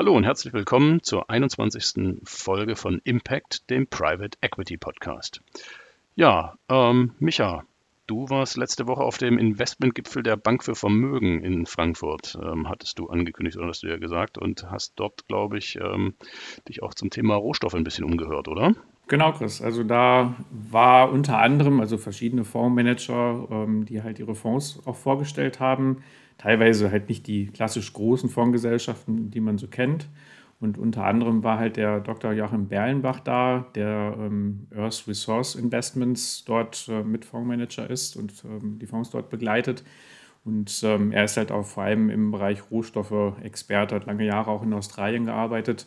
Hallo und herzlich willkommen zur 21. Folge von Impact, dem Private Equity Podcast. Ja, ähm, Micha, du warst letzte Woche auf dem Investmentgipfel der Bank für Vermögen in Frankfurt, ähm, hattest du angekündigt oder hast du ja gesagt und hast dort, glaube ich, ähm, dich auch zum Thema Rohstoffe ein bisschen umgehört, oder? Genau, Chris. Also da war unter anderem, also verschiedene Fondsmanager, ähm, die halt ihre Fonds auch vorgestellt haben. Teilweise halt nicht die klassisch großen Fondsgesellschaften, die man so kennt. Und unter anderem war halt der Dr. Joachim Berlenbach da, der ähm, Earth Resource Investments dort äh, mit Fondsmanager ist und ähm, die Fonds dort begleitet. Und ähm, er ist halt auch vor allem im Bereich Rohstoffe Experte, hat lange Jahre auch in Australien gearbeitet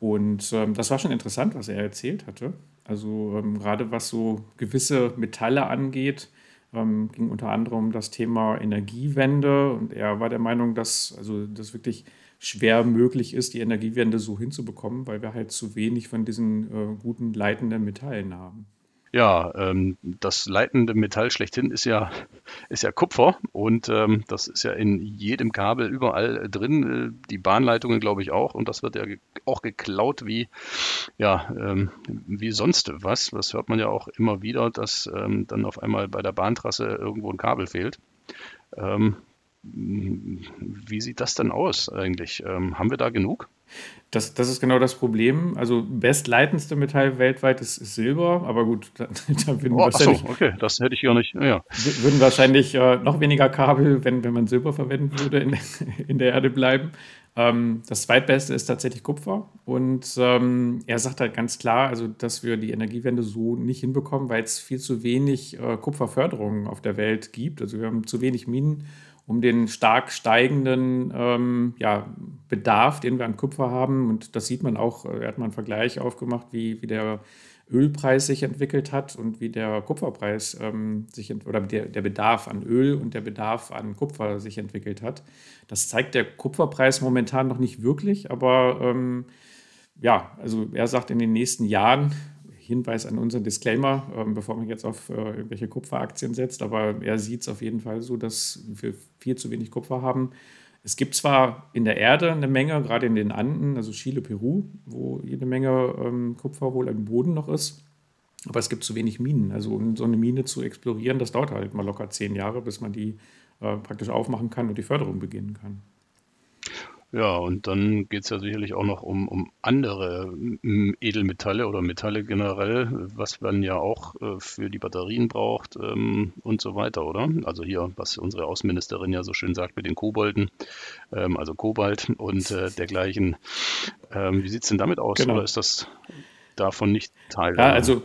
und ähm, das war schon interessant, was er erzählt hatte. Also ähm, gerade was so gewisse Metalle angeht, ähm, ging unter anderem um das Thema Energiewende. Und er war der Meinung, dass also das wirklich schwer möglich ist, die Energiewende so hinzubekommen, weil wir halt zu wenig von diesen äh, guten leitenden Metallen haben. Ja, ähm, das leitende Metall schlechthin ist ja, ist ja Kupfer und ähm, das ist ja in jedem Kabel überall drin, äh, die Bahnleitungen glaube ich auch und das wird ja auch geklaut wie, ja, ähm, wie sonst was. Das hört man ja auch immer wieder, dass ähm, dann auf einmal bei der Bahntrasse irgendwo ein Kabel fehlt. Ähm, wie sieht das denn aus eigentlich? Ähm, haben wir da genug? Das, das ist genau das Problem. Also bestleitendste Metall weltweit ist, ist Silber, aber gut, da, da würden, oh, wahrscheinlich, so, okay, das hätte ich ja nicht. Ja. würden wahrscheinlich äh, noch weniger Kabel, wenn, wenn man Silber verwenden würde, in, in der Erde bleiben. Ähm, das zweitbeste ist tatsächlich Kupfer. Und ähm, er sagt halt ganz klar, also, dass wir die Energiewende so nicht hinbekommen, weil es viel zu wenig äh, Kupferförderung auf der Welt gibt. Also wir haben zu wenig Minen um den stark steigenden ähm, ja, Bedarf, den wir an Kupfer haben. Und das sieht man auch, äh, er hat mal einen Vergleich aufgemacht, wie, wie der Ölpreis sich entwickelt hat und wie der Kupferpreis ähm, sich oder der, der Bedarf an Öl und der Bedarf an Kupfer sich entwickelt hat. Das zeigt der Kupferpreis momentan noch nicht wirklich, aber ähm, ja, also er sagt, in den nächsten Jahren Hinweis an unseren Disclaimer, ähm, bevor man jetzt auf äh, irgendwelche Kupferaktien setzt, aber er sieht es auf jeden Fall so, dass wir viel zu wenig Kupfer haben. Es gibt zwar in der Erde eine Menge, gerade in den Anden, also Chile, Peru, wo jede Menge ähm, Kupfer wohl im Boden noch ist, aber es gibt zu wenig Minen. Also um so eine Mine zu explorieren, das dauert halt mal locker zehn Jahre, bis man die äh, praktisch aufmachen kann und die Förderung beginnen kann. Ja, und dann geht es ja sicherlich auch noch um, um andere Edelmetalle oder Metalle generell, was man ja auch äh, für die Batterien braucht ähm, und so weiter, oder? Also hier, was unsere Außenministerin ja so schön sagt mit den Kobolden, ähm, also Kobalt und äh, dergleichen. Ähm, wie sieht es denn damit aus? Genau. Oder ist das davon nicht Teil? Ja, also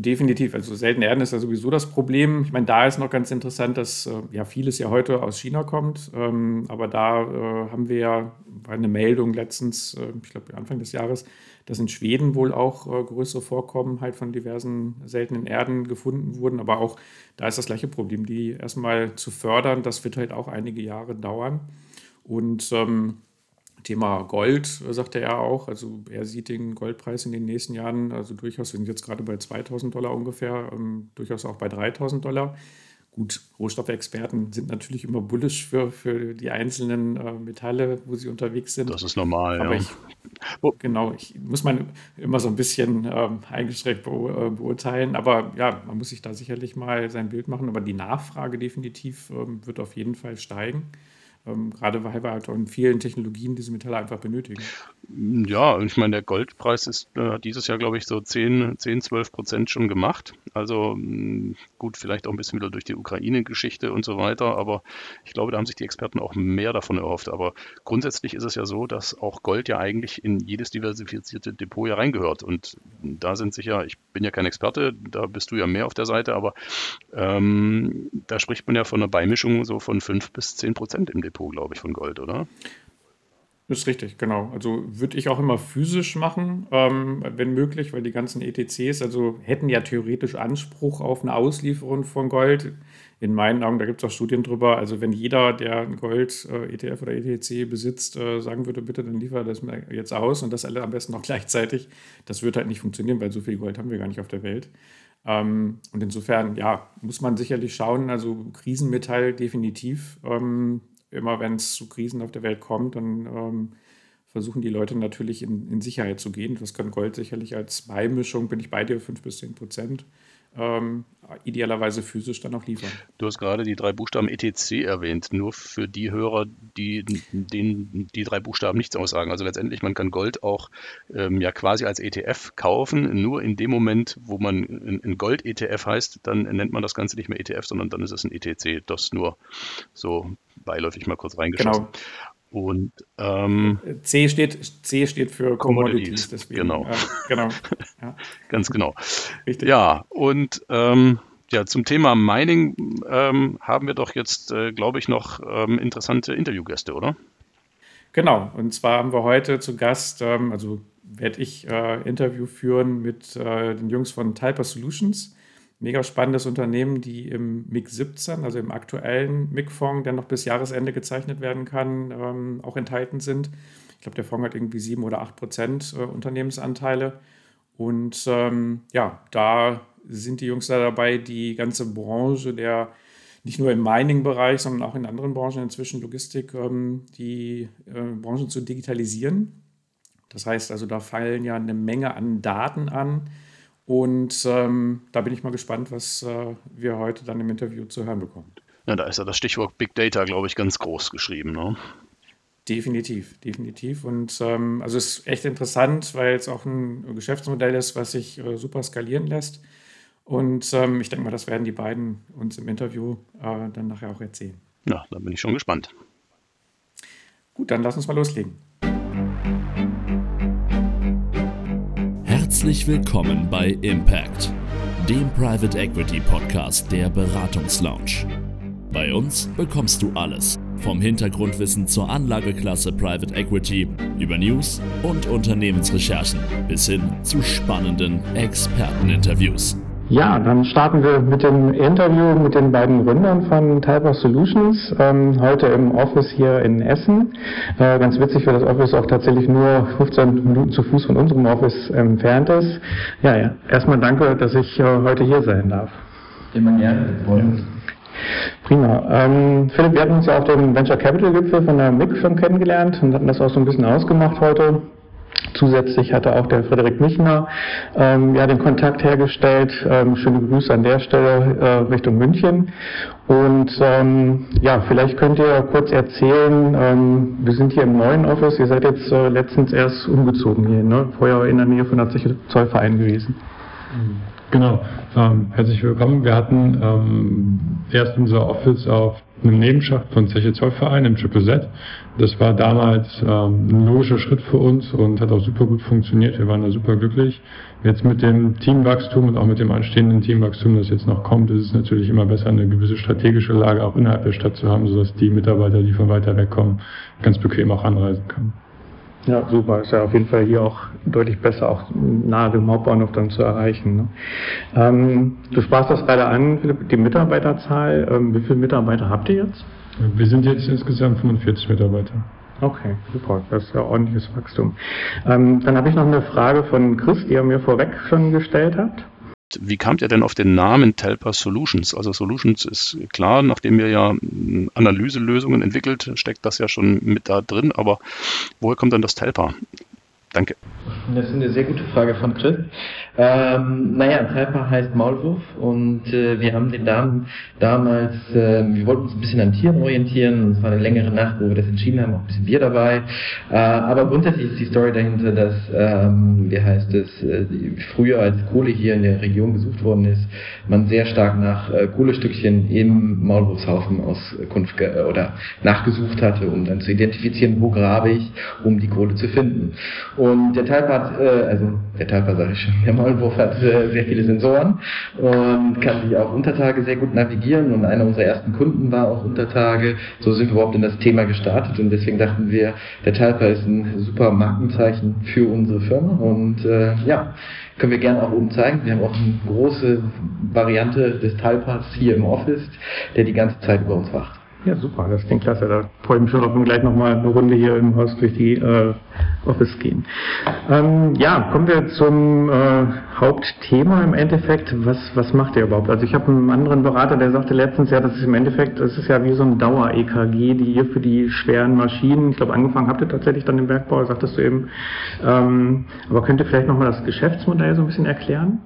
Definitiv. Also seltene Erden ist ja sowieso das Problem. Ich meine, da ist noch ganz interessant, dass äh, ja vieles ja heute aus China kommt. Ähm, aber da äh, haben wir ja eine Meldung letztens, äh, ich glaube Anfang des Jahres, dass in Schweden wohl auch äh, größere Vorkommen halt von diversen seltenen Erden gefunden wurden. Aber auch da ist das gleiche Problem. Die erstmal zu fördern, das wird halt auch einige Jahre dauern. Und ähm, Thema Gold, äh, sagte er auch. Also er sieht den Goldpreis in den nächsten Jahren, also durchaus, wir sind jetzt gerade bei 2000 Dollar ungefähr, ähm, durchaus auch bei 3000 Dollar. Gut, Rohstoffexperten sind natürlich immer bullisch für, für die einzelnen äh, Metalle, wo sie unterwegs sind. Das ist normal, Aber ja. Ich, genau, ich muss man immer so ein bisschen ähm, eingeschränkt äh, beurteilen. Aber ja, man muss sich da sicherlich mal sein Bild machen. Aber die Nachfrage definitiv ähm, wird auf jeden Fall steigen. Ähm, gerade weil wir halt in vielen Technologien diese Metalle einfach benötigen. Ja, ich meine, der Goldpreis ist äh, dieses Jahr, glaube ich, so 10, 10 12 Prozent schon gemacht. Also mh, gut, vielleicht auch ein bisschen wieder durch die Ukraine-Geschichte und so weiter, aber ich glaube, da haben sich die Experten auch mehr davon erhofft. Aber grundsätzlich ist es ja so, dass auch Gold ja eigentlich in jedes diversifizierte Depot ja reingehört. Und da sind sicher, ich bin ja kein Experte, da bist du ja mehr auf der Seite, aber ähm, da spricht man ja von einer Beimischung so von 5 bis 10 Prozent im Depot, glaube ich, von Gold, oder? Ist richtig, genau. Also würde ich auch immer physisch machen, ähm, wenn möglich, weil die ganzen ETCs, also hätten ja theoretisch Anspruch auf eine Auslieferung von Gold. In meinen Augen, da gibt es auch Studien drüber, also wenn jeder, der ein Gold-ETF äh, oder ETC besitzt, äh, sagen würde, bitte, dann liefer das jetzt aus und das alle am besten noch gleichzeitig, das wird halt nicht funktionieren, weil so viel Gold haben wir gar nicht auf der Welt. Ähm, und insofern, ja, muss man sicherlich schauen, also Krisenmetall definitiv. Ähm, immer wenn es zu Krisen auf der Welt kommt, dann ähm, versuchen die Leute natürlich in, in Sicherheit zu gehen. Das kann Gold sicherlich als Beimischung, bin ich bei dir, 5 bis 10 Prozent ähm, idealerweise physisch dann auch liefern. Du hast gerade die drei Buchstaben ETC erwähnt, nur für die Hörer, die denen die drei Buchstaben nichts aussagen. Also letztendlich, man kann Gold auch ähm, ja quasi als ETF kaufen, nur in dem Moment, wo man ein Gold-ETF heißt, dann nennt man das Ganze nicht mehr ETF, sondern dann ist es ein ETC. Das nur so beiläufig mal kurz reingeschossen. Genau. Und ähm, C, steht, C steht für Commodities. Commodities genau. Ja, genau. Ja. Ganz genau. Richtig. Ja, und ähm, ja, zum Thema Mining ähm, haben wir doch jetzt, äh, glaube ich, noch ähm, interessante Interviewgäste, oder? Genau, und zwar haben wir heute zu Gast, ähm, also werde ich äh, Interview führen mit äh, den Jungs von Typer Solutions mega spannendes Unternehmen, die im MIG 17, also im aktuellen MIG-Fonds, der noch bis Jahresende gezeichnet werden kann, ähm, auch enthalten sind. Ich glaube, der Fonds hat irgendwie 7 oder 8 Prozent äh, Unternehmensanteile. Und ähm, ja, da sind die Jungs da dabei, die ganze Branche der nicht nur im Mining-Bereich, sondern auch in anderen Branchen, inzwischen Logistik, ähm, die äh, Branchen zu digitalisieren. Das heißt also, da fallen ja eine Menge an Daten an, und ähm, da bin ich mal gespannt, was äh, wir heute dann im Interview zu hören bekommen. Ja, da ist ja das Stichwort Big Data, glaube ich, ganz groß geschrieben. Ne? Definitiv, definitiv. Und ähm, also es ist echt interessant, weil es auch ein Geschäftsmodell ist, was sich äh, super skalieren lässt. Und ähm, ich denke mal, das werden die beiden uns im Interview äh, dann nachher auch erzählen. Ja, da bin ich schon gespannt. Gut, dann lass uns mal loslegen. Herzlich willkommen bei Impact, dem Private Equity Podcast der Beratungslounge. Bei uns bekommst du alles, vom Hintergrundwissen zur Anlageklasse Private Equity über News und Unternehmensrecherchen bis hin zu spannenden Experteninterviews. Ja, dann starten wir mit dem Interview mit den beiden Gründern von Typer Solutions. Ähm, heute im Office hier in Essen. Äh, ganz witzig, weil das Office auch tatsächlich nur 15 Minuten zu Fuß von unserem Office entfernt ist. Ja, ja. Erstmal danke, dass ich äh, heute hier sein darf. Immer gerne. Prima. Ähm, Philipp, wir hatten uns ja auf dem Venture Capital Gipfel von der MIG schon kennengelernt und hatten das auch so ein bisschen ausgemacht heute. Zusätzlich hatte auch der Frederik Michner ähm, ja, den Kontakt hergestellt. Ähm, schöne Grüße an der Stelle äh, Richtung München. Und ähm, ja, vielleicht könnt ihr kurz erzählen, ähm, wir sind hier im neuen Office, ihr seid jetzt äh, letztens erst umgezogen hier, ne? vorher in der Nähe von der Zeche Zollverein gewesen. Genau, ähm, herzlich willkommen. Wir hatten ähm, erst unser Office auf einem Nebenschacht von Zeche Zollverein im Triple Z. Das war damals ähm, ein logischer Schritt für uns und hat auch super gut funktioniert. Wir waren da super glücklich. Jetzt mit dem Teamwachstum und auch mit dem anstehenden Teamwachstum, das jetzt noch kommt, ist es natürlich immer besser, eine gewisse strategische Lage auch innerhalb der Stadt zu haben, sodass die Mitarbeiter, die von weiter weg kommen, ganz bequem auch anreisen können. Ja, super. Ist ja auf jeden Fall hier auch deutlich besser, auch nahe dem Hauptbahnhof dann zu erreichen. Ne? Ähm, du sprachst das gerade an, Philipp, die Mitarbeiterzahl. Ähm, wie viele Mitarbeiter habt ihr jetzt? Wir sind jetzt insgesamt 45 Mitarbeiter. Okay, super. Das ist ja ordentliches Wachstum. Ähm, dann habe ich noch eine Frage von Chris, die er mir vorweg schon gestellt hat. Wie kamt ihr denn auf den Namen Telpa Solutions? Also Solutions ist klar, nachdem ihr ja Analyselösungen entwickelt, steckt das ja schon mit da drin, aber woher kommt dann das Telpa? Danke. Das ist eine sehr gute Frage von Chris. Ähm, naja, Trapper heißt Maulwurf und äh, wir haben den Namen damals, äh, wir wollten uns ein bisschen an Tieren orientieren. Es war eine längere Nacht, wo wir das entschieden haben, auch ein bisschen Bier dabei. Äh, aber grundsätzlich ist die Story dahinter, dass, ähm, wie heißt es, äh, früher als Kohle hier in der Region gesucht worden ist, man sehr stark nach äh, Kohlestückchen im Maulwurfshaufen Auskunft äh, oder nachgesucht hatte, um dann zu identifizieren, wo grabe ich, um die Kohle zu finden. Und der Teilpart, äh, also der Teilpart sage ich schon, der Maulwurf hat äh, sehr viele Sensoren und kann sich auch Untertage sehr gut navigieren und einer unserer ersten Kunden war auch Untertage. So sind wir überhaupt in das Thema gestartet und deswegen dachten wir, der Teilpart ist ein super Markenzeichen für unsere Firma und äh, ja, können wir gerne auch oben zeigen. Wir haben auch eine große Variante des Teilparts hier im Office, der die ganze Zeit über uns wacht. Ja, super, das klingt klasse. Da freue ich mich schon, ob wir gleich nochmal eine Runde hier im Haus durch die äh, Office gehen. Ähm, ja, kommen wir zum äh, Hauptthema im Endeffekt. Was, was macht ihr überhaupt? Also ich habe einen anderen Berater, der sagte letztens, ja, das ist im Endeffekt, das ist ja wie so ein Dauer-EKG, die ihr für die schweren Maschinen, ich glaube angefangen habt ihr tatsächlich dann im Bergbau, sagtest du eben. Ähm, aber könnt ihr vielleicht nochmal das Geschäftsmodell so ein bisschen erklären?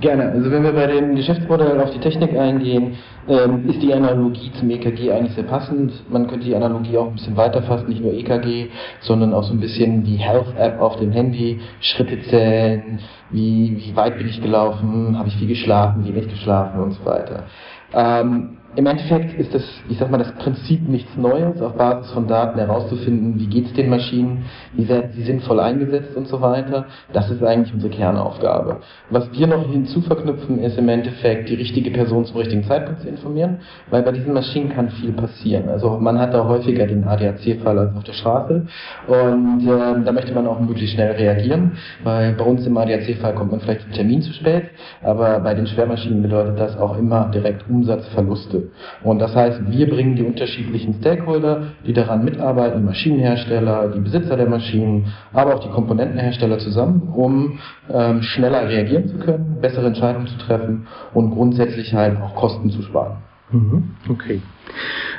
Gerne. Also wenn wir bei dem Geschäftsmodell auf die Technik eingehen, ähm, ist die Analogie zum EKG eigentlich sehr passend. Man könnte die Analogie auch ein bisschen weiter fassen, nicht nur EKG, sondern auch so ein bisschen die Health-App auf dem Handy, Schritte zählen, wie, wie weit bin ich gelaufen, habe ich viel geschlafen, wie nicht geschlafen und so weiter. Ähm, im Endeffekt ist das, ich sag mal, das Prinzip nichts Neues, auf Basis von Daten herauszufinden, wie geht es den Maschinen, wie werden sie sinnvoll eingesetzt und so weiter. Das ist eigentlich unsere Kernaufgabe. Was wir noch hinzu verknüpfen, ist im Endeffekt die richtige Person zum richtigen Zeitpunkt zu informieren, weil bei diesen Maschinen kann viel passieren. Also man hat da häufiger den ADAC-Fall als auf der Straße und äh, da möchte man auch möglichst schnell reagieren, weil bei uns im ADAC-Fall kommt man vielleicht zum Termin zu spät, aber bei den Schwermaschinen bedeutet das auch immer direkt Umsatzverluste. Und das heißt, wir bringen die unterschiedlichen Stakeholder, die daran mitarbeiten, Maschinenhersteller, die Besitzer der Maschinen, aber auch die Komponentenhersteller zusammen, um ähm, schneller reagieren zu können, bessere Entscheidungen zu treffen und grundsätzlich halt auch Kosten zu sparen. Mhm. Okay.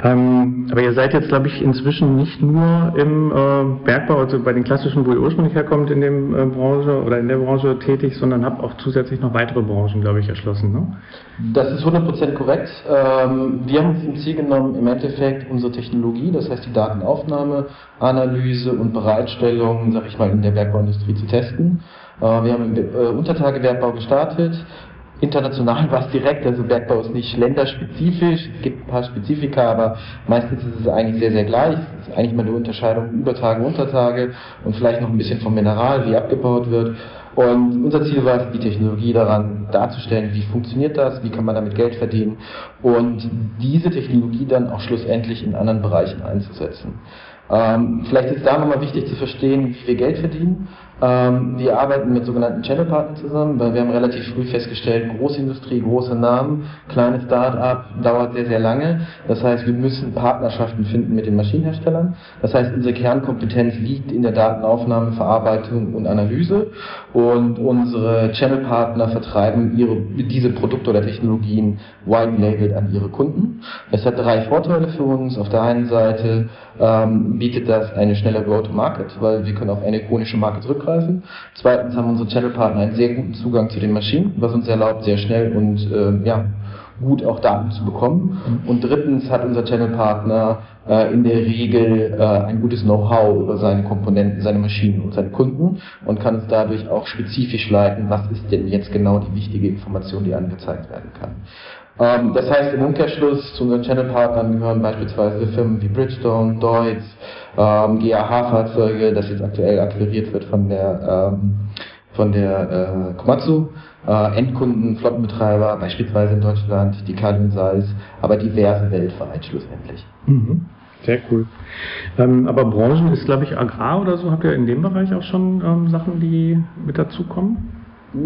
Ähm, aber ihr seid jetzt, glaube ich, inzwischen nicht nur im äh, Bergbau, also bei den klassischen, wo ihr ursprünglich herkommt, in dem äh, Branche oder in der Branche tätig, sondern habt auch zusätzlich noch weitere Branchen, glaube ich, erschlossen. Ne? Das ist 100% korrekt. Ähm, wir haben uns im Ziel genommen, im Endeffekt unsere Technologie, das heißt die Datenaufnahme, Analyse und Bereitstellung, sag ich mal, in der Bergbauindustrie zu testen. Äh, wir haben im äh, Untertagebergbau gestartet international war es direkt, also Bergbau ist nicht länderspezifisch, es gibt ein paar Spezifika, aber meistens ist es eigentlich sehr, sehr gleich. Es ist eigentlich mal eine Unterscheidung über Tage, Untertage und vielleicht noch ein bisschen vom Mineral, wie abgebaut wird. Und unser Ziel war es, die Technologie daran darzustellen, wie funktioniert das, wie kann man damit Geld verdienen und diese Technologie dann auch schlussendlich in anderen Bereichen einzusetzen. Ähm, vielleicht ist da nochmal wichtig zu verstehen, wie wir Geld verdienen. Ähm, wir arbeiten mit sogenannten Channel-Partnern zusammen, weil wir haben relativ früh festgestellt, Großindustrie, große Namen, kleine Start-up dauert sehr, sehr lange. Das heißt, wir müssen Partnerschaften finden mit den Maschinenherstellern. Das heißt, unsere Kernkompetenz liegt in der Datenaufnahme, Verarbeitung und Analyse und unsere Channel-Partner vertreiben ihre, diese Produkte oder Technologien white-labeled an ihre Kunden. Es hat drei Vorteile für uns. Auf der einen Seite ähm, bietet das eine schnelle Go-to-Market, weil wir können auf eine ikonische Marke zurückgreifen. Zweitens haben unsere Channel-Partner einen sehr guten Zugang zu den Maschinen, was uns erlaubt, sehr schnell und äh, ja, gut auch Daten zu bekommen. Und drittens hat unser Channel-Partner äh, in der Regel äh, ein gutes Know-how über seine Komponenten, seine Maschinen und seine Kunden und kann uns dadurch auch spezifisch leiten, was ist denn jetzt genau die wichtige Information, die angezeigt werden kann. Ähm, das heißt, im Umkehrschluss zu unseren Channel-Partnern gehören beispielsweise Firmen wie Bridgestone, Deutz, ähm, GAH-Fahrzeuge, das jetzt aktuell akquiriert wird von der, ähm, von der äh, Komatsu, äh, Endkunden, Flottenbetreiber, beispielsweise in Deutschland, die Kalin Seis, aber diverse weltweit schlussendlich. Mhm. Sehr cool. Ähm, aber Branchen ist, glaube ich, Agrar oder so. Habt ihr in dem Bereich auch schon ähm, Sachen, die mit dazukommen?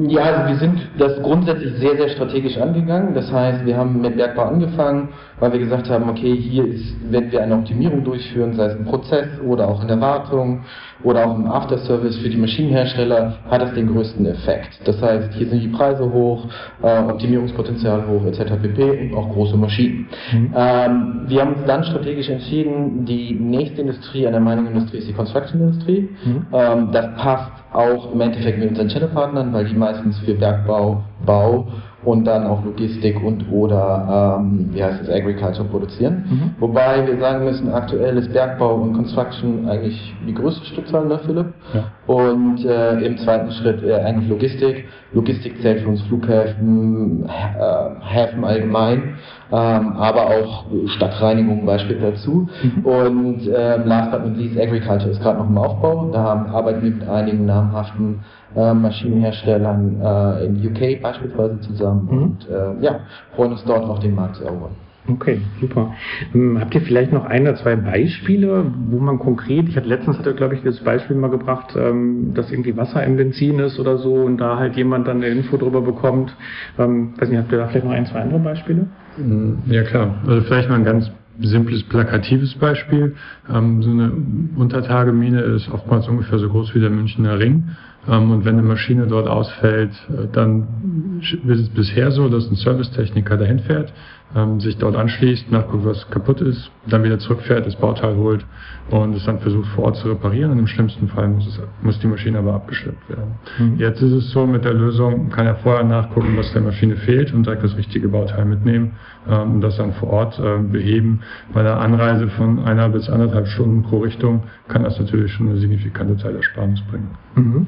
Ja, also wir sind das grundsätzlich sehr, sehr strategisch angegangen. Das heißt, wir haben mit Bergbau angefangen, weil wir gesagt haben, okay, hier ist, wenn wir eine Optimierung durchführen, sei es im Prozess oder auch in der Wartung oder auch im Afterservice für die Maschinenhersteller, hat das den größten Effekt. Das heißt, hier sind die Preise hoch, äh, Optimierungspotenzial hoch, etc. pp. und auch große Maschinen. Mhm. Ähm, wir haben uns dann strategisch entschieden, die nächste Industrie an der Mining-Industrie ist die Construction-Industrie. Mhm. Ähm, das passt auch im Endeffekt mit unseren Channel-Partnern, weil die meistens für Bergbau, Bau und dann auch Logistik und oder ähm, wie heißt es Agriculture produzieren. Mhm. Wobei wir sagen müssen, aktuell ist Bergbau und Construction eigentlich die größte Stückzahl, ne Philipp? Ja. Und äh, im zweiten Schritt äh, eigentlich Logistik. Logistik zählt für uns Flughäfen, äh, Häfen allgemein, ähm, aber auch Stadtreinigung beispielsweise dazu. Mhm. Und äh, last but not least, Agriculture ist gerade noch im Aufbau. Da haben, arbeiten wir mit einigen namhaften äh, Maschinenherstellern äh, in UK beispielsweise zusammen mhm. und äh, ja, freuen uns dort auch den Markt zu erobern. Okay, super. Ähm, habt ihr vielleicht noch ein oder zwei Beispiele, wo man konkret, ich hatte letztens, hatte, glaube ich, das Beispiel mal gebracht, ähm, dass irgendwie Wasser im Benzin ist oder so und da halt jemand dann eine Info drüber bekommt. Ähm, weiß nicht, habt ihr da vielleicht noch ein, zwei andere Beispiele? Mm, ja klar, also vielleicht mal ein ganz simples, plakatives Beispiel. Ähm, so eine Untertagemine ist oftmals ungefähr so groß wie der Münchner Ring. Ähm, und wenn eine Maschine dort ausfällt, äh, dann ist es bisher so, dass ein Servicetechniker dahin fährt, ähm, sich dort anschließt, nachguckt, was kaputt ist, dann wieder zurückfährt, das Bauteil holt und es dann versucht vor Ort zu reparieren. Und im schlimmsten Fall muss, es, muss die Maschine aber abgeschleppt werden. Mhm. Jetzt ist es so, mit der Lösung kann er vorher nachgucken, was der Maschine fehlt und direkt das richtige Bauteil mitnehmen ähm, und das dann vor Ort äh, beheben. Bei der Anreise von einer bis anderthalb Stunden pro Richtung kann das natürlich schon eine signifikante Zeitersparnis bringen. Mhm.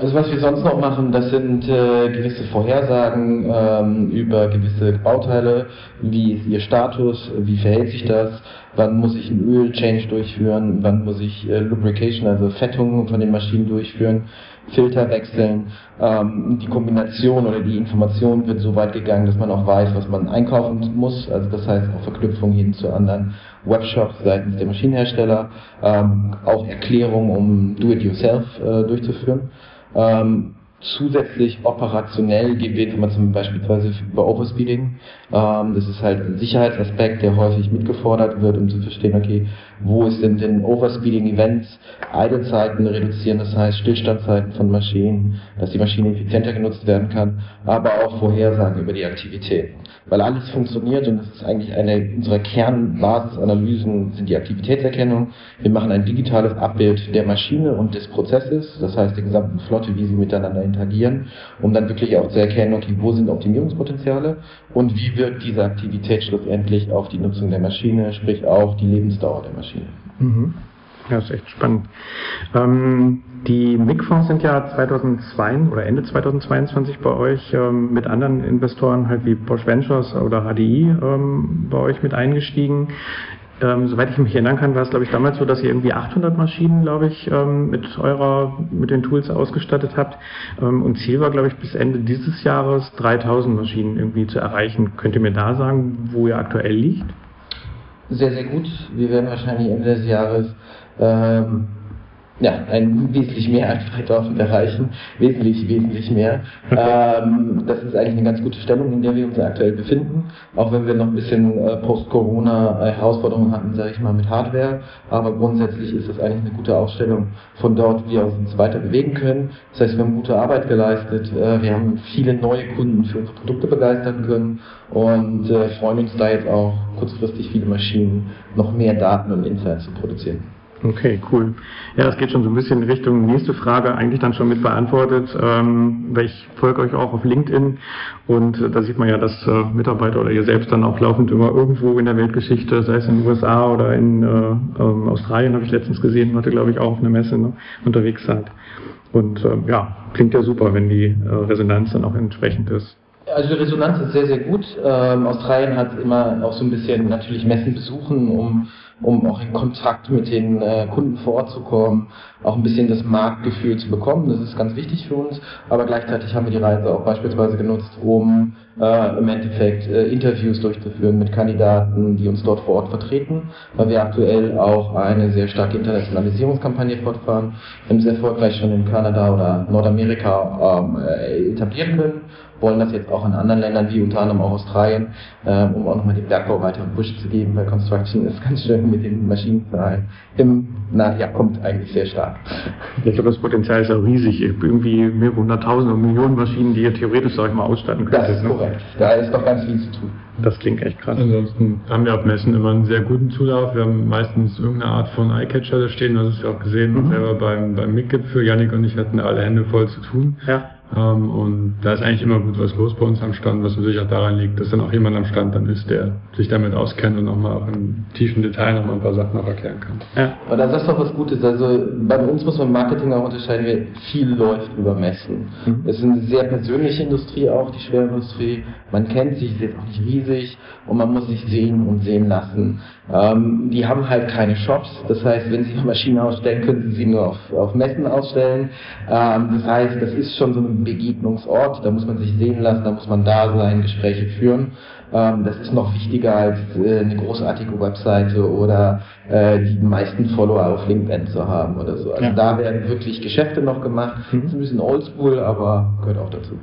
Also was wir sonst noch machen, das sind äh, gewisse Vorhersagen ähm, über gewisse Bauteile, wie ist ihr Status, wie verhält sich das, wann muss ich einen Öl-Change durchführen, wann muss ich äh, Lubrication, also Fettung von den Maschinen durchführen, Filter wechseln. Ähm, die Kombination oder die Information wird so weit gegangen, dass man auch weiß, was man einkaufen muss. Also das heißt auch Verknüpfung hin zu anderen Webshops seitens der Maschinenhersteller, ähm, auch Erklärungen, um Do-it-yourself äh, durchzuführen. Ähm, zusätzlich operationell geben wir Informationen beispielsweise über Overspeeding. Ähm, das ist halt ein Sicherheitsaspekt, der häufig mitgefordert wird, um zu verstehen, okay, wo sind denn Overspeeding-Events, Idlezeiten reduzieren, das heißt Stillstandzeiten von Maschinen, dass die Maschine effizienter genutzt werden kann, aber auch Vorhersagen über die Aktivitäten. Weil alles funktioniert und das ist eigentlich eine unserer Kernbasisanalysen sind die Aktivitätserkennung. Wir machen ein digitales Abbild der Maschine und des Prozesses, das heißt der gesamten Flotte, wie sie miteinander interagieren, um dann wirklich auch zu erkennen, okay, wo sind Optimierungspotenziale und wie wirkt diese Aktivität schlussendlich auf die Nutzung der Maschine, sprich auch die Lebensdauer der Maschine. Mhm. Ja, ist echt spannend. Ähm, die MIG-Fonds sind ja 2002 oder Ende 2022 bei euch ähm, mit anderen Investoren halt wie Bosch Ventures oder HDI ähm, bei euch mit eingestiegen. Ähm, soweit ich mich erinnern kann, war es glaube ich damals so, dass ihr irgendwie 800 Maschinen, glaube ich, ähm, mit eurer mit den Tools ausgestattet habt. Ähm, und Ziel war glaube ich bis Ende dieses Jahres 3000 Maschinen irgendwie zu erreichen. Könnt ihr mir da sagen, wo ihr aktuell liegt? sehr, sehr gut. Wir werden wahrscheinlich Ende des Jahres ähm, ja, ein wesentlich mehr als 3000 erreichen. Wesentlich, wesentlich mehr. ähm, das ist eigentlich eine ganz gute Stellung, in der wir uns aktuell befinden. Auch wenn wir noch ein bisschen äh, Post-Corona-Herausforderungen hatten, sage ich mal, mit Hardware. Aber grundsätzlich ist das eigentlich eine gute Ausstellung von dort, wie wir uns weiter bewegen können. Das heißt, wir haben gute Arbeit geleistet. Äh, wir haben viele neue Kunden für unsere Produkte begeistern können und äh, freuen uns da jetzt auch kurzfristig viele Maschinen, noch mehr Daten und Insights zu produzieren. Okay, cool. Ja, das geht schon so ein bisschen in Richtung nächste Frage, eigentlich dann schon mit beantwortet, ähm, weil ich folge euch auch auf LinkedIn und äh, da sieht man ja, dass äh, Mitarbeiter oder ihr selbst dann auch laufend immer irgendwo in der Weltgeschichte, sei es in den USA oder in äh, ähm, Australien, habe ich letztens gesehen, hatte glaube ich auch auf einer Messe ne, unterwegs seid. Und ähm, ja, klingt ja super, wenn die äh, Resonanz dann auch entsprechend ist. Also die Resonanz ist sehr, sehr gut. Ähm, Australien hat immer auch so ein bisschen natürlich Messen besuchen, um um auch in Kontakt mit den äh, Kunden vor Ort zu kommen, auch ein bisschen das Marktgefühl zu bekommen. Das ist ganz wichtig für uns. Aber gleichzeitig haben wir die Reise auch beispielsweise genutzt, um äh, im Endeffekt äh, Interviews durchzuführen mit Kandidaten, die uns dort vor Ort vertreten, weil wir aktuell auch eine sehr starke Internationalisierungskampagne fortfahren. Wir haben es erfolgreich schon in Kanada oder Nordamerika ähm, äh, etablieren können wollen das jetzt auch in anderen Ländern, wie unter anderem auch Australien, äh, um auch nochmal den Bergbau weiter Push zu geben, weil Construction ist ganz schön mit den Maschinenzahlen im ja, kommt eigentlich sehr stark. Ich glaube, das Potenzial ist ja riesig. Irgendwie mehrere hunderttausend und Millionen Maschinen, die ihr theoretisch, sag ich mal, ausstatten könnt. Das ist ne? korrekt. Da ist doch ganz viel zu tun. Das klingt echt krass. Ansonsten haben wir auf Messen immer einen sehr guten Zulauf. Wir haben meistens irgendeine Art von Eyecatcher da stehen. Das ist ja auch gesehen, mhm. selber beim, beim MIG-Gipfel. Janik und ich hatten alle Hände voll zu tun. Ja. Ähm, und da ist eigentlich immer gut was los bei uns am Stand, was natürlich auch daran liegt, dass dann auch jemand am Stand dann ist, der sich damit auskennt und nochmal auch im tiefen Detail nochmal ein paar Sachen auch erklären kann. Ja. Aber da sagst du auch was Gutes. Also bei uns muss man im Marketing auch unterscheiden, wie viel läuft über Messen. Mhm. Es ist eine sehr persönliche Industrie auch, die Schwerindustrie. Man kennt sich, ist jetzt auch nicht riesig und man muss sich sehen und sehen lassen. Ähm, die haben halt keine Shops. Das heißt, wenn sie Maschinen ausstellen, können sie sie nur auf, auf Messen ausstellen. Ähm, das heißt, das ist schon so ein Begegnungsort. Da muss man sich sehen lassen, da muss man da sein, Gespräche führen. Ähm, das ist noch wichtiger als äh, eine großartige Webseite oder äh, die meisten Follower auf LinkedIn zu haben oder so. Also ja. da werden wirklich Geschäfte noch gemacht. Mhm. Ist ein bisschen oldschool, aber gehört auch dazu.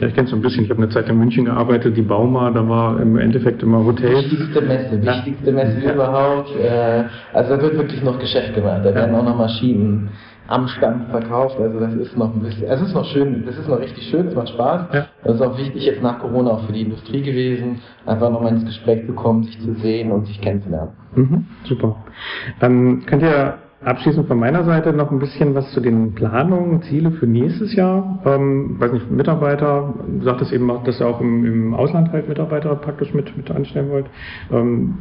Ja, ich kenne es so ein bisschen. Ich habe eine Zeit in München gearbeitet, die Bauma, da war im Endeffekt immer Hotel. Wichtigste Messe, wichtigste Messe ja. überhaupt. Äh, also da wird wirklich noch Geschäft gemacht. Da werden auch noch Maschinen am Stand verkauft. Also das ist noch ein bisschen, es ist noch schön, das ist noch richtig schön, es macht Spaß. Ja. Das ist auch wichtig jetzt nach Corona auch für die Industrie gewesen, einfach nochmal ins Gespräch zu kommen, sich zu sehen und sich kennenzulernen. Mhm, super. Dann könnt ihr Abschließend von meiner Seite noch ein bisschen was zu den Planungen, Ziele für nächstes Jahr. Ähm, weiß nicht, Mitarbeiter, du sagtest eben, dass ihr auch im, im Ausland halt Mitarbeiter praktisch mit, mit anstellen wollt. Ähm,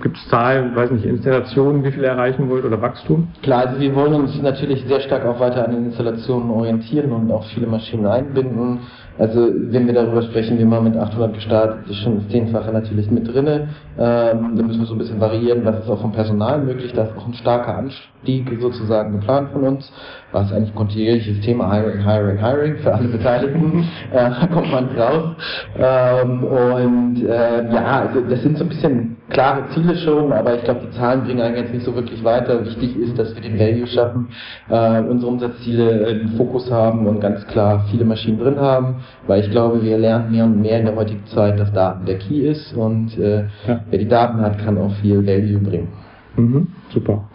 Gibt es Zahlen, weiß nicht, Installationen, wie viel ihr erreichen wollt oder Wachstum? Klar, also wir wollen uns natürlich sehr stark auch weiter an den Installationen orientieren und auch viele Maschinen einbinden. Also wenn wir darüber sprechen, wir mal mit 800 gestartet, ist schon das Zehnfache natürlich mit drinne. Ähm, da müssen wir so ein bisschen variieren, was ist auch vom Personal möglich. Da ist auch ein starker Anstieg sozusagen geplant von uns, was eigentlich ein kontinuierliches Thema Hiring, Hiring, Hiring für alle Beteiligten. äh, da kommt man raus. Ähm, und äh, ja, also das sind so ein bisschen klare Ziele schon, aber ich glaube, die Zahlen bringen einen jetzt nicht so wirklich weiter. Wichtig ist, dass wir den Value schaffen, äh, unsere Umsatzziele äh, den Fokus haben und ganz klar viele Maschinen drin haben, weil ich glaube, wir lernen mehr und mehr in der heutigen Zeit, dass Daten der Key ist und äh, ja. wer die Daten hat, kann auch viel Value bringen. Mhm, super.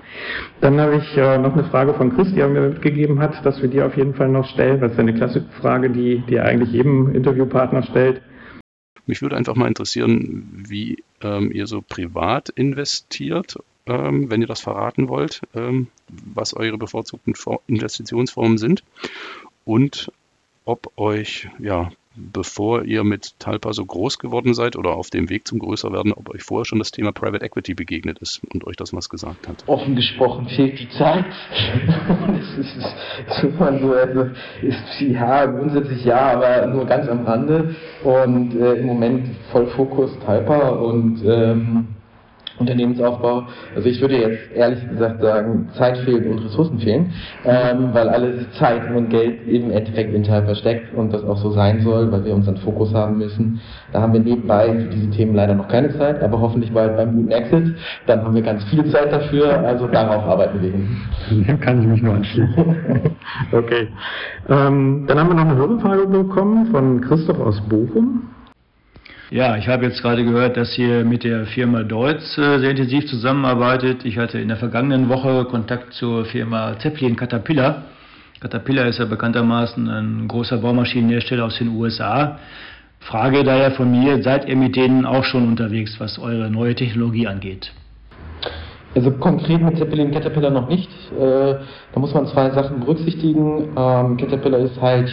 Dann habe ich äh, noch eine Frage von Chris, die er mir mitgegeben hat, dass wir die auf jeden Fall noch stellen. Das ist eine klassische Frage, die, die eigentlich jedem Interviewpartner stellt. Mich würde einfach mal interessieren, wie ähm, ihr so privat investiert, ähm, wenn ihr das verraten wollt, ähm, was eure bevorzugten Investitionsformen sind und ob euch ja bevor ihr mit Talpa so groß geworden seid oder auf dem Weg zum Größerwerden, ob euch vorher schon das Thema Private Equity begegnet ist und euch das was gesagt hat. Offen gesprochen fehlt die Zeit. das ist, ist immer nur, also ist, ja, grundsätzlich ja, aber nur ganz am Rande und äh, im Moment voll Fokus Talpa und ähm, Unternehmensaufbau. Also ich würde jetzt ehrlich gesagt sagen, Zeit fehlt und Ressourcen fehlen, ähm, weil alles Zeit und Geld im Endeffekt in Teil versteckt und das auch so sein soll, weil wir unseren Fokus haben müssen. Da haben wir nebenbei für diese Themen leider noch keine Zeit, aber hoffentlich bald beim guten Exit. Dann haben wir ganz viel Zeit dafür, also darauf arbeiten wir hin. Dem kann ich mich nur anschließen. okay. Ähm, dann haben wir noch eine Hörerfrage bekommen von Christoph aus Bochum. Ja, ich habe jetzt gerade gehört, dass ihr mit der Firma Deutz äh, sehr intensiv zusammenarbeitet. Ich hatte in der vergangenen Woche Kontakt zur Firma Zeppelin Caterpillar. Caterpillar ist ja bekanntermaßen ein großer Baumaschinenhersteller aus den USA. Frage daher von mir, seid ihr mit denen auch schon unterwegs, was eure neue Technologie angeht? Also konkret mit Zeppelin Caterpillar noch nicht. Äh, da muss man zwei Sachen berücksichtigen. Ähm, Caterpillar ist halt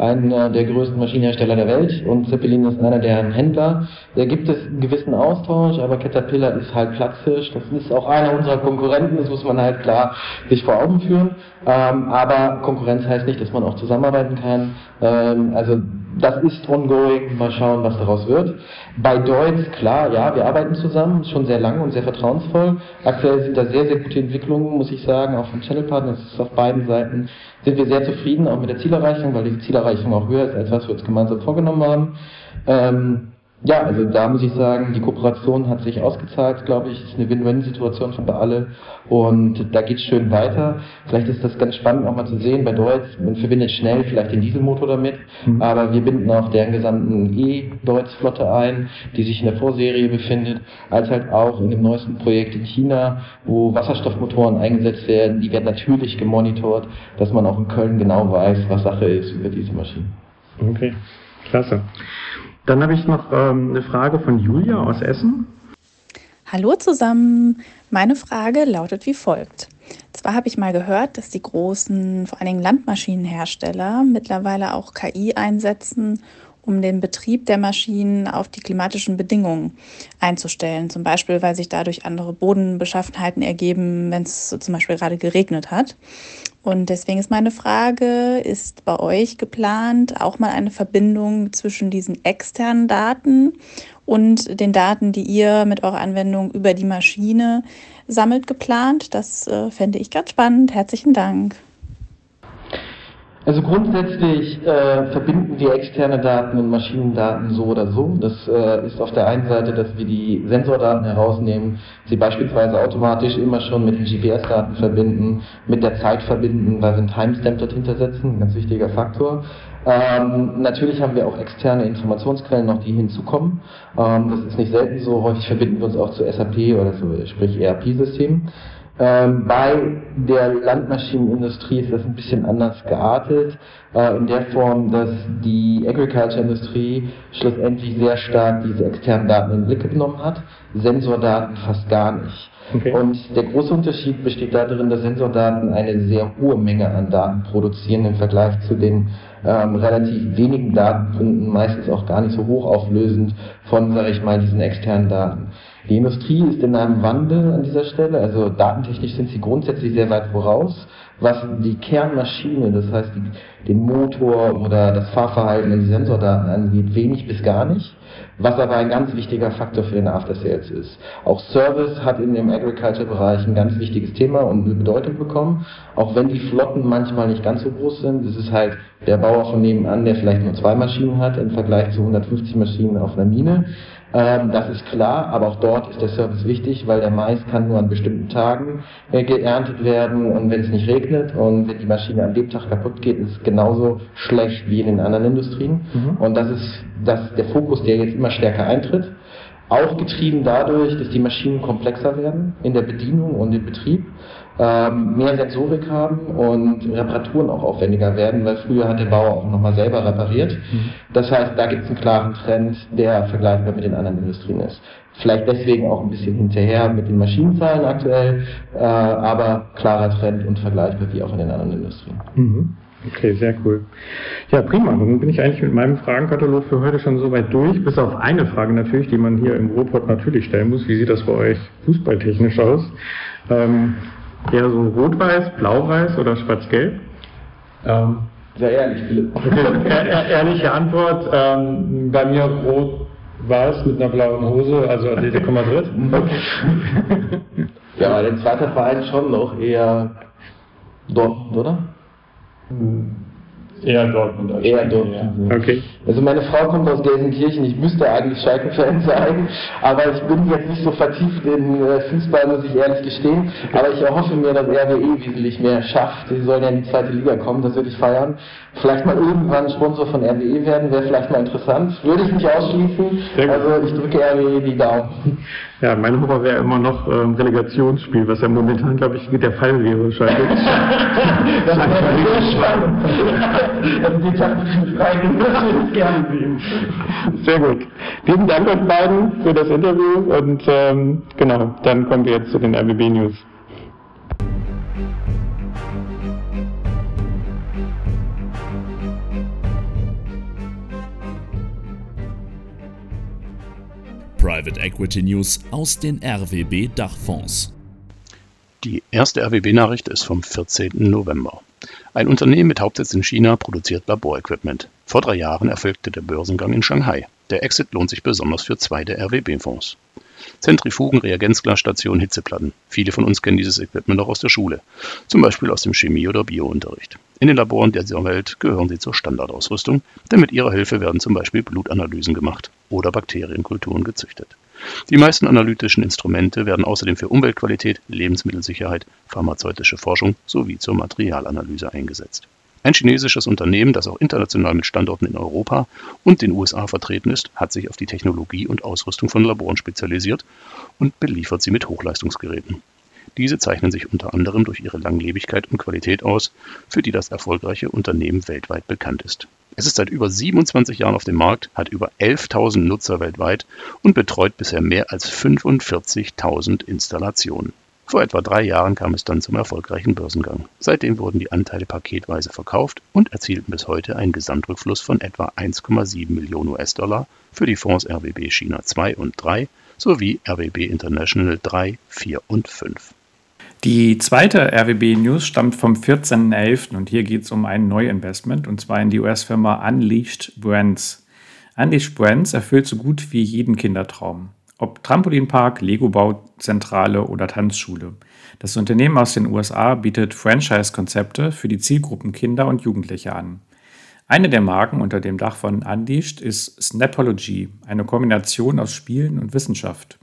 einer der größten Maschinenhersteller der Welt und Zeppelin ist einer deren Händler. Da gibt es einen gewissen Austausch, aber Caterpillar ist halt Platzhirsch. Das ist auch einer unserer Konkurrenten, das muss man halt klar sich vor Augen führen. Ähm, aber Konkurrenz heißt nicht, dass man auch zusammenarbeiten kann. Ähm, also das ist ongoing, mal schauen, was daraus wird. Bei Deutz, klar, ja, wir arbeiten zusammen, schon sehr lange und sehr vertrauensvoll. Aktuell sind da sehr, sehr gute Entwicklungen, muss ich sagen, auch von Channel Partners, ist auf beiden Seiten sind wir sehr zufrieden, auch mit der Zielerreichung, weil die Zielerreichung auch höher ist, als was wir uns gemeinsam vorgenommen haben. Ähm, ja, also da muss ich sagen, die Kooperation hat sich ausgezahlt, glaube ich, ist eine Win-Win-Situation für alle und da geht es schön weiter. Vielleicht ist das ganz spannend auch mal zu sehen bei Deutz, man verbindet schnell vielleicht den Dieselmotor damit, mhm. aber wir binden auch deren gesamten E-Deutz-Flotte ein, die sich in der Vorserie befindet, als halt auch in dem neuesten Projekt in China, wo Wasserstoffmotoren eingesetzt werden, die werden natürlich gemonitort, dass man auch in Köln genau weiß, was Sache ist über diese Maschinen. Okay, klasse. Dann habe ich noch ähm, eine Frage von Julia aus Essen. Hallo zusammen. Meine Frage lautet wie folgt. Zwar habe ich mal gehört, dass die großen, vor allen Dingen Landmaschinenhersteller mittlerweile auch KI einsetzen, um den Betrieb der Maschinen auf die klimatischen Bedingungen einzustellen. Zum Beispiel, weil sich dadurch andere Bodenbeschaffenheiten ergeben, wenn es zum Beispiel gerade geregnet hat. Und deswegen ist meine Frage, ist bei euch geplant auch mal eine Verbindung zwischen diesen externen Daten und den Daten, die ihr mit eurer Anwendung über die Maschine sammelt, geplant? Das äh, fände ich ganz spannend. Herzlichen Dank. Also grundsätzlich äh, verbinden wir externe Daten und Maschinendaten so oder so. Das äh, ist auf der einen Seite, dass wir die Sensordaten herausnehmen, sie beispielsweise automatisch immer schon mit den GPS-Daten verbinden, mit der Zeit verbinden, weil wir einen Timestamp dort hintersetzen, ein ganz wichtiger Faktor. Ähm, natürlich haben wir auch externe Informationsquellen noch, die hinzukommen. Ähm, das ist nicht selten so. Häufig verbinden wir uns auch zu SAP oder so, sprich ERP-Systemen. Ähm, bei der Landmaschinenindustrie ist das ein bisschen anders geartet, äh, in der Form, dass die Agriculture-Industrie schlussendlich sehr stark diese externen Daten in den Blick genommen hat, Sensordaten fast gar nicht. Okay. Und der große Unterschied besteht darin, dass Sensordaten eine sehr hohe Menge an Daten produzieren im Vergleich zu den ähm, relativ wenigen Datenpunkten, meistens auch gar nicht so hochauflösend von, sage ich mal, diesen externen Daten. Die Industrie ist in einem Wandel an dieser Stelle, also datentechnisch sind sie grundsätzlich sehr weit voraus, was die Kernmaschine, das heißt die, den Motor oder das Fahrverhalten in die Sensordaten angeht, wenig bis gar nicht was aber ein ganz wichtiger Faktor für den After Sales ist. Auch Service hat in dem Agriculture-Bereich ein ganz wichtiges Thema und eine Bedeutung bekommen, auch wenn die Flotten manchmal nicht ganz so groß sind. Das ist halt der Bauer von nebenan, der vielleicht nur zwei Maschinen hat im Vergleich zu 150 Maschinen auf einer Mine. Ähm, das ist klar, aber auch dort ist der Service wichtig, weil der Mais kann nur an bestimmten Tagen äh, geerntet werden und wenn es nicht regnet und wenn die Maschine an dem Tag kaputt geht, ist es genauso schlecht wie in den anderen Industrien. Mhm. Und das ist das, der Fokus, der jetzt immer stärker eintritt. Auch getrieben dadurch, dass die Maschinen komplexer werden in der Bedienung und im Betrieb ähm, mehr Sensorik haben und Reparaturen auch aufwendiger werden, weil früher hat der Bauer auch nochmal selber repariert. Mhm. Das heißt, da gibt es einen klaren Trend, der vergleichbar mit den anderen Industrien ist. Vielleicht deswegen auch ein bisschen hinterher mit den Maschinenzahlen aktuell, äh, aber klarer Trend und vergleichbar wie auch in den anderen Industrien. Mhm. Okay, sehr cool. Ja, prima. Dann bin ich eigentlich mit meinem Fragenkatalog für heute schon soweit durch, bis auf eine Frage natürlich, die man hier im Ruhrpott natürlich stellen muss. Wie sieht das bei euch fußballtechnisch aus? Ähm, Eher so rot-weiß, blau-weiß oder schwarz-gelb? Ähm, Sehr ehrlich, Philipp. Okay, ehrliche Antwort. Ähm, bei mir rot-weiß mit einer blauen Hose, also Atletico Madrid. ja, aber der zweite Verein schon noch eher Dortmund, oder? Eher Dortmund als Eher Dortmund. Ja. Okay. Also meine Frau kommt aus Gelsenkirchen, ich müsste eigentlich Schalke-Fan sein, aber ich bin jetzt nicht so vertieft in äh, Fußball, muss ich ehrlich gestehen. Aber ich erhoffe mir, dass RWE wesentlich mehr schafft. Sie sollen ja in die zweite Liga kommen, das würde ich feiern. Vielleicht mal irgendwann Sponsor von RWE werden, wäre vielleicht mal interessant. Würde ich nicht ausschließen. Also ich drücke RWE die Daumen. Ja, mein Horror wäre immer noch ähm, Relegationsspiel, was ja momentan, glaube ich, der Fall wäre, Schalke. das wäre sehr spannend. also die taktischen Fragen, gerne sehen. Sehr gut. Vielen Dank euch beiden für das Interview und ähm, genau, dann kommen wir jetzt zu den RBB News. Private Equity News aus den RWB Dachfonds. Die erste RWB-Nachricht ist vom 14. November. Ein Unternehmen mit Hauptsitz in China produziert Laborequipment. Vor drei Jahren erfolgte der Börsengang in Shanghai. Der Exit lohnt sich besonders für zwei der RWB-Fonds. Zentrifugen, Reagenzglasstationen, Hitzeplatten. Viele von uns kennen dieses Equipment auch aus der Schule, zum Beispiel aus dem Chemie- oder Biounterricht. In den Laboren dieser Welt gehören sie zur Standardausrüstung, denn mit ihrer Hilfe werden zum Beispiel Blutanalysen gemacht oder Bakterienkulturen gezüchtet. Die meisten analytischen Instrumente werden außerdem für Umweltqualität, Lebensmittelsicherheit, pharmazeutische Forschung sowie zur Materialanalyse eingesetzt. Ein chinesisches Unternehmen, das auch international mit Standorten in Europa und den USA vertreten ist, hat sich auf die Technologie und Ausrüstung von Laboren spezialisiert und beliefert sie mit Hochleistungsgeräten. Diese zeichnen sich unter anderem durch ihre Langlebigkeit und Qualität aus, für die das erfolgreiche Unternehmen weltweit bekannt ist. Es ist seit über 27 Jahren auf dem Markt, hat über 11.000 Nutzer weltweit und betreut bisher mehr als 45.000 Installationen. Vor etwa drei Jahren kam es dann zum erfolgreichen Börsengang. Seitdem wurden die Anteile paketweise verkauft und erzielten bis heute einen Gesamtrückfluss von etwa 1,7 Millionen US-Dollar für die Fonds RWB China 2 und 3 sowie RWB International 3, 4 und 5. Die zweite RWB News stammt vom 14.11. und hier geht es um ein Neuinvestment und zwar in die US-Firma Unleashed Brands. Unleashed Brands erfüllt so gut wie jeden Kindertraum. Ob Trampolinpark, Lego-Bauzentrale oder Tanzschule. Das Unternehmen aus den USA bietet Franchise-Konzepte für die Zielgruppen Kinder und Jugendliche an. Eine der Marken unter dem Dach von Unleashed ist Snapology, eine Kombination aus Spielen und Wissenschaft.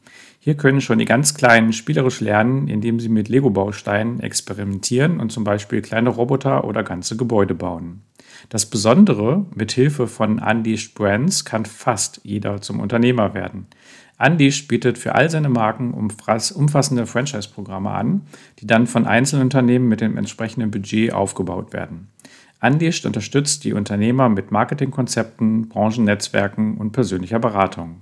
Hier können schon die ganz Kleinen spielerisch lernen, indem sie mit Lego-Bausteinen experimentieren und zum Beispiel kleine Roboter oder ganze Gebäude bauen. Das Besondere, mit Hilfe von Unleashed Brands kann fast jeder zum Unternehmer werden. Unleashed bietet für all seine Marken umfassende Franchise-Programme an, die dann von Einzelunternehmen mit dem entsprechenden Budget aufgebaut werden. Unleashed unterstützt die Unternehmer mit Marketingkonzepten, Branchennetzwerken und persönlicher Beratung.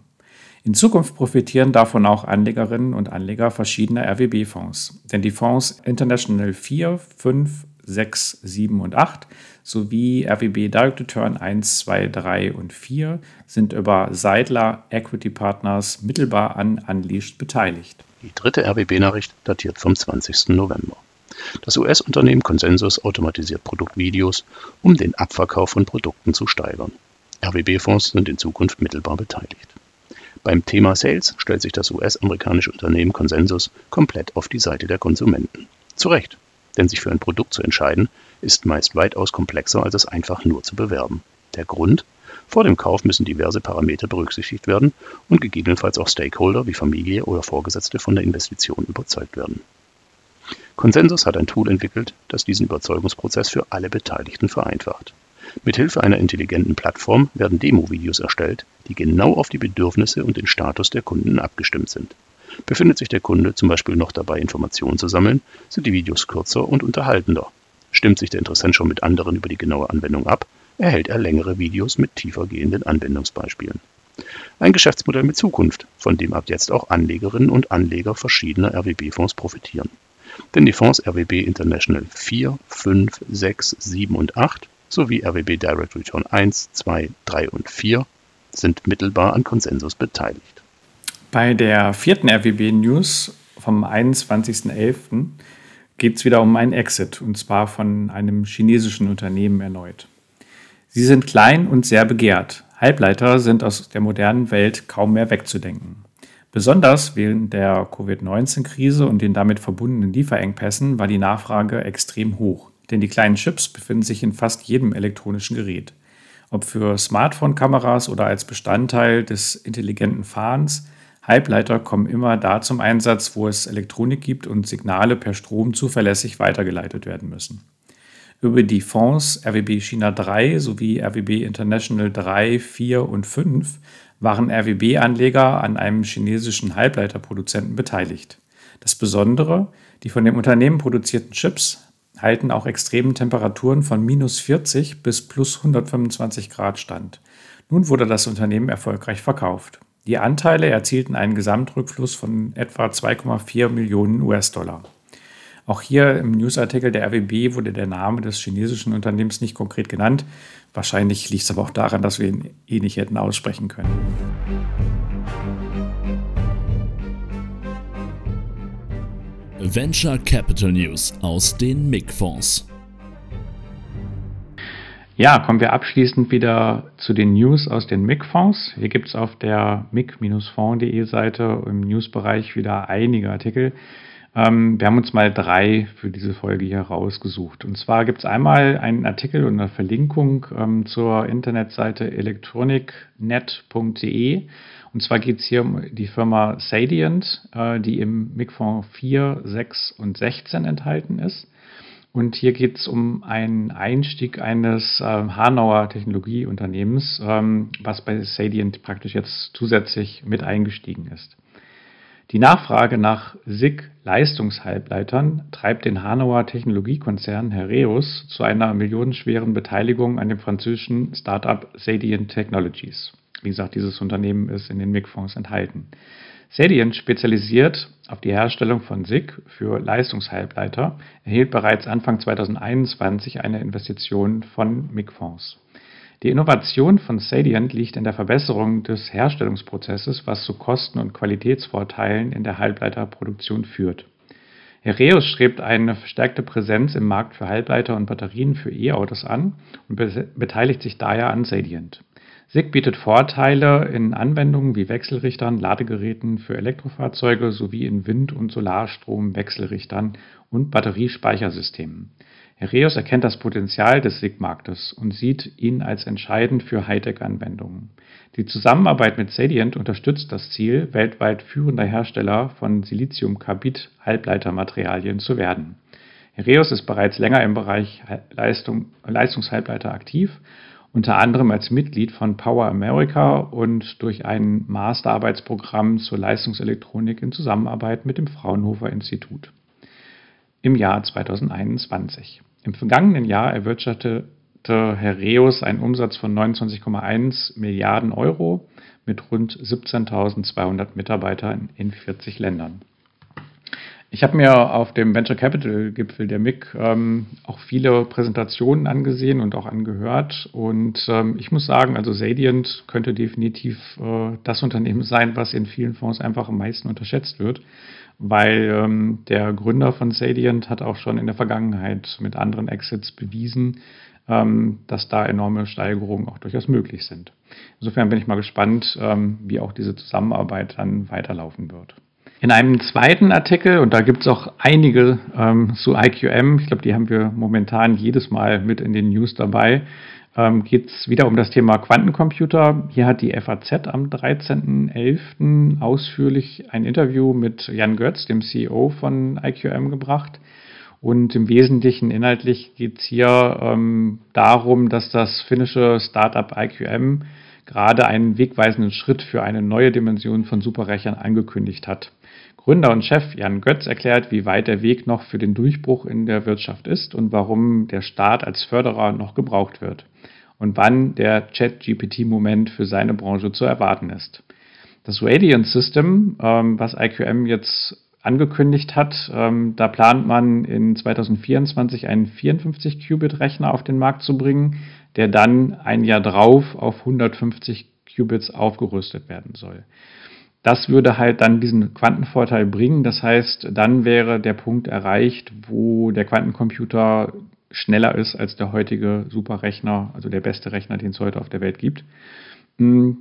In Zukunft profitieren davon auch Anlegerinnen und Anleger verschiedener RWB-Fonds, denn die Fonds International 4, 5, 6, 7 und 8 sowie RWB Direct Return 1, 2, 3 und 4 sind über Seidler Equity Partners mittelbar an Unleashed beteiligt. Die dritte RWB-Nachricht datiert vom 20. November. Das US-Unternehmen Consensus automatisiert Produktvideos, um den Abverkauf von Produkten zu steigern. RWB-Fonds sind in Zukunft mittelbar beteiligt. Beim Thema Sales stellt sich das US-amerikanische Unternehmen Consensus komplett auf die Seite der Konsumenten. Zu Recht, denn sich für ein Produkt zu entscheiden, ist meist weitaus komplexer, als es einfach nur zu bewerben. Der Grund? Vor dem Kauf müssen diverse Parameter berücksichtigt werden und gegebenenfalls auch Stakeholder wie Familie oder Vorgesetzte von der Investition überzeugt werden. Consensus hat ein Tool entwickelt, das diesen Überzeugungsprozess für alle Beteiligten vereinfacht. Mithilfe einer intelligenten Plattform werden Demo-Videos erstellt, die genau auf die Bedürfnisse und den Status der Kunden abgestimmt sind. Befindet sich der Kunde zum Beispiel noch dabei, Informationen zu sammeln, sind die Videos kürzer und unterhaltender. Stimmt sich der Interessent schon mit anderen über die genaue Anwendung ab, erhält er längere Videos mit tiefer gehenden Anwendungsbeispielen. Ein Geschäftsmodell mit Zukunft, von dem ab jetzt auch Anlegerinnen und Anleger verschiedener RWB-Fonds profitieren. Denn die Fonds RWB International 4, 5, 6, 7 und 8 sowie RWB Direct Return 1, 2, 3 und 4 sind mittelbar an Konsensus beteiligt. Bei der vierten RWB News vom 21.11 geht es wieder um einen Exit und zwar von einem chinesischen Unternehmen erneut. Sie sind klein und sehr begehrt. Halbleiter sind aus der modernen Welt kaum mehr wegzudenken. Besonders während der Covid-19-Krise und den damit verbundenen Lieferengpässen war die Nachfrage extrem hoch, denn die kleinen Chips befinden sich in fast jedem elektronischen Gerät. Ob für Smartphone-Kameras oder als Bestandteil des intelligenten Fahrens, Halbleiter kommen immer da zum Einsatz, wo es Elektronik gibt und Signale per Strom zuverlässig weitergeleitet werden müssen. Über die Fonds RWB China 3 sowie RWB International 3, 4 und 5 waren RWB-Anleger an einem chinesischen Halbleiterproduzenten beteiligt. Das Besondere, die von dem Unternehmen produzierten Chips halten auch extremen Temperaturen von minus 40 bis plus 125 Grad stand. Nun wurde das Unternehmen erfolgreich verkauft. Die Anteile erzielten einen Gesamtrückfluss von etwa 2,4 Millionen US-Dollar. Auch hier im Newsartikel der RWB wurde der Name des chinesischen Unternehmens nicht konkret genannt. Wahrscheinlich liegt es aber auch daran, dass wir ihn eh nicht hätten aussprechen können. Venture Capital News aus den MIG-Fonds. Ja, kommen wir abschließend wieder zu den News aus den MIG-Fonds. Hier gibt es auf der mig-fonds.de Seite im Newsbereich wieder einige Artikel. Ähm, wir haben uns mal drei für diese Folge hier rausgesucht. Und zwar gibt es einmal einen Artikel und eine Verlinkung ähm, zur Internetseite electronicnet.de. Und zwar geht es hier um die Firma Sadient, äh, die im MIG-Fonds 4, 6 und 16 enthalten ist. Und hier geht es um einen Einstieg eines äh, Hanauer Technologieunternehmens, ähm, was bei Sadient praktisch jetzt zusätzlich mit eingestiegen ist. Die Nachfrage nach SiC-Leistungshalbleitern treibt den Hanauer Technologiekonzern Hereus zu einer millionenschweren Beteiligung an dem französischen Startup Sadient Technologies. Wie gesagt, dieses Unternehmen ist in den MIG-Fonds enthalten. Sedient, spezialisiert auf die Herstellung von SiC für Leistungshalbleiter, erhielt bereits Anfang 2021 eine Investition von MIG-Fonds. Die Innovation von Sadient liegt in der Verbesserung des Herstellungsprozesses, was zu Kosten- und Qualitätsvorteilen in der Halbleiterproduktion führt. Heraeus strebt eine verstärkte Präsenz im Markt für Halbleiter und Batterien für E-Autos an und beteiligt sich daher an Sadient. SiC bietet Vorteile in Anwendungen wie Wechselrichtern, Ladegeräten für Elektrofahrzeuge sowie in Wind- und Solarstrom-Wechselrichtern und Batteriespeichersystemen. Heraeus erkennt das Potenzial des SiC-Marktes und sieht ihn als entscheidend für Hightech-Anwendungen. Die Zusammenarbeit mit Sadient unterstützt das Ziel, weltweit führender Hersteller von Siliziumkarbid-Halbleitermaterialien zu werden Heraeus ist bereits länger im Bereich Leistung, Leistungshalbleiter aktiv, unter anderem als Mitglied von Power America und durch ein Masterarbeitsprogramm zur Leistungselektronik in Zusammenarbeit mit dem Fraunhofer Institut im Jahr 2021. Im vergangenen Jahr erwirtschaftete Heraeus einen Umsatz von 29,1 Milliarden Euro mit rund 17.200 Mitarbeitern in 40 Ländern. Ich habe mir auf dem Venture Capital Gipfel der MIG ähm, auch viele Präsentationen angesehen und auch angehört. Und ähm, ich muss sagen, also Sadient könnte definitiv äh, das Unternehmen sein, was in vielen Fonds einfach am meisten unterschätzt wird, weil ähm, der Gründer von Sadient hat auch schon in der Vergangenheit mit anderen Exits bewiesen, ähm, dass da enorme Steigerungen auch durchaus möglich sind. Insofern bin ich mal gespannt, ähm, wie auch diese Zusammenarbeit dann weiterlaufen wird. In einem zweiten Artikel, und da gibt es auch einige ähm, zu IQM, ich glaube, die haben wir momentan jedes Mal mit in den News dabei, ähm, geht es wieder um das Thema Quantencomputer. Hier hat die FAZ am 13.11. ausführlich ein Interview mit Jan Götz, dem CEO von IQM, gebracht. Und im Wesentlichen inhaltlich geht es hier ähm, darum, dass das finnische Startup IQM gerade einen wegweisenden Schritt für eine neue Dimension von Superrechnern angekündigt hat. Gründer und Chef Jan Götz erklärt, wie weit der Weg noch für den Durchbruch in der Wirtschaft ist und warum der Staat als Förderer noch gebraucht wird und wann der Chat-GPT-Moment für seine Branche zu erwarten ist. Das Radiant System, ähm, was IQM jetzt angekündigt hat, ähm, da plant man in 2024 einen 54-Qubit-Rechner auf den Markt zu bringen, der dann ein Jahr drauf auf 150 Qubits aufgerüstet werden soll. Das würde halt dann diesen Quantenvorteil bringen. Das heißt, dann wäre der Punkt erreicht, wo der Quantencomputer schneller ist als der heutige Superrechner, also der beste Rechner, den es heute auf der Welt gibt. Hm,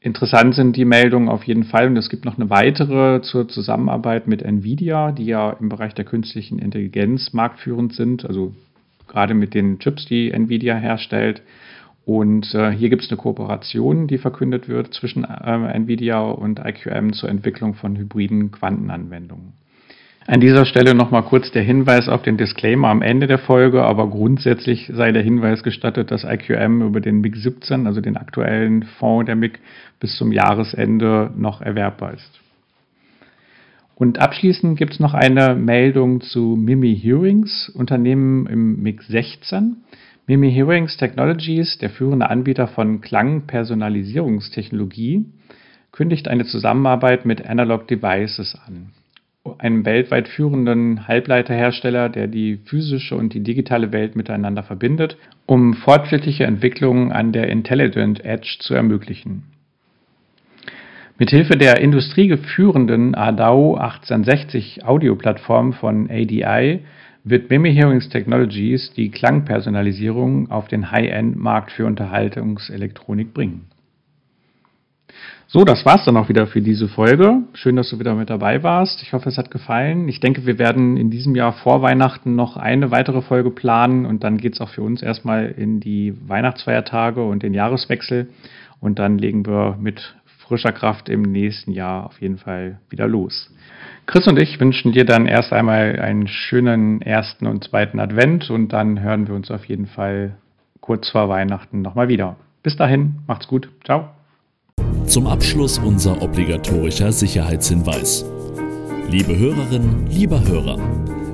interessant sind die Meldungen auf jeden Fall und es gibt noch eine weitere zur Zusammenarbeit mit Nvidia, die ja im Bereich der künstlichen Intelligenz marktführend sind, also gerade mit den Chips, die Nvidia herstellt. Und äh, hier gibt es eine Kooperation, die verkündet wird zwischen äh, Nvidia und IQM zur Entwicklung von hybriden Quantenanwendungen. An dieser Stelle nochmal kurz der Hinweis auf den Disclaimer am Ende der Folge, aber grundsätzlich sei der Hinweis gestattet, dass IQM über den MIG 17, also den aktuellen Fonds der MIG, bis zum Jahresende noch erwerbbar ist. Und abschließend gibt es noch eine Meldung zu Mimi Hearings, Unternehmen im MIG 16. Mimi Hearings Technologies, der führende Anbieter von Klangpersonalisierungstechnologie, kündigt eine Zusammenarbeit mit Analog Devices an, einem weltweit führenden Halbleiterhersteller, der die physische und die digitale Welt miteinander verbindet, um fortschrittliche Entwicklungen an der Intelligent Edge zu ermöglichen. Mithilfe der industriegeführenden ADAO 1860 Audioplattform von ADI wird Mimi Hearings Technologies die Klangpersonalisierung auf den High-End-Markt für Unterhaltungselektronik bringen. So, das war's dann auch wieder für diese Folge. Schön, dass du wieder mit dabei warst. Ich hoffe, es hat gefallen. Ich denke, wir werden in diesem Jahr vor Weihnachten noch eine weitere Folge planen und dann geht's auch für uns erstmal in die Weihnachtsfeiertage und den Jahreswechsel und dann legen wir mit frischer Kraft im nächsten Jahr auf jeden Fall wieder los. Chris und ich wünschen dir dann erst einmal einen schönen ersten und zweiten Advent und dann hören wir uns auf jeden Fall kurz vor Weihnachten nochmal wieder. Bis dahin, macht's gut. Ciao. Zum Abschluss unser obligatorischer Sicherheitshinweis. Liebe Hörerinnen, lieber Hörer,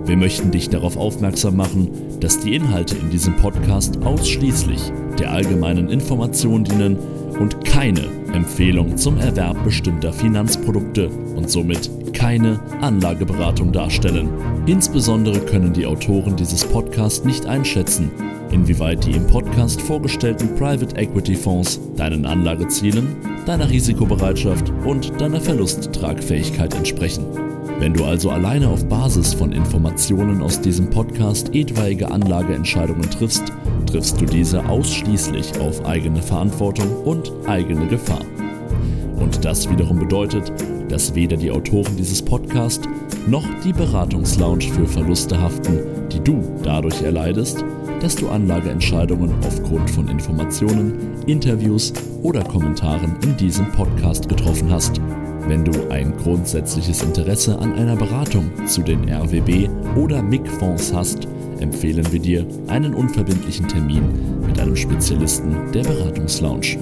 wir möchten dich darauf aufmerksam machen, dass die Inhalte in diesem Podcast ausschließlich der allgemeinen Information dienen und keine Empfehlung zum Erwerb bestimmter Finanzprodukte und somit keine Anlageberatung darstellen. Insbesondere können die Autoren dieses Podcasts nicht einschätzen, inwieweit die im Podcast vorgestellten Private Equity Fonds deinen Anlagezielen, deiner Risikobereitschaft und deiner Verlusttragfähigkeit entsprechen. Wenn du also alleine auf Basis von Informationen aus diesem Podcast etwaige Anlageentscheidungen triffst, triffst du diese ausschließlich auf eigene Verantwortung und eigene Gefahr. Und das wiederum bedeutet, dass weder die Autoren dieses Podcasts noch die Beratungslounge für Verluste haften, die du dadurch erleidest, dass du Anlageentscheidungen aufgrund von Informationen, Interviews oder Kommentaren in diesem Podcast getroffen hast. Wenn du ein grundsätzliches Interesse an einer Beratung zu den RWB oder MIG-Fonds hast, empfehlen wir dir einen unverbindlichen Termin mit einem Spezialisten der Beratungslounge.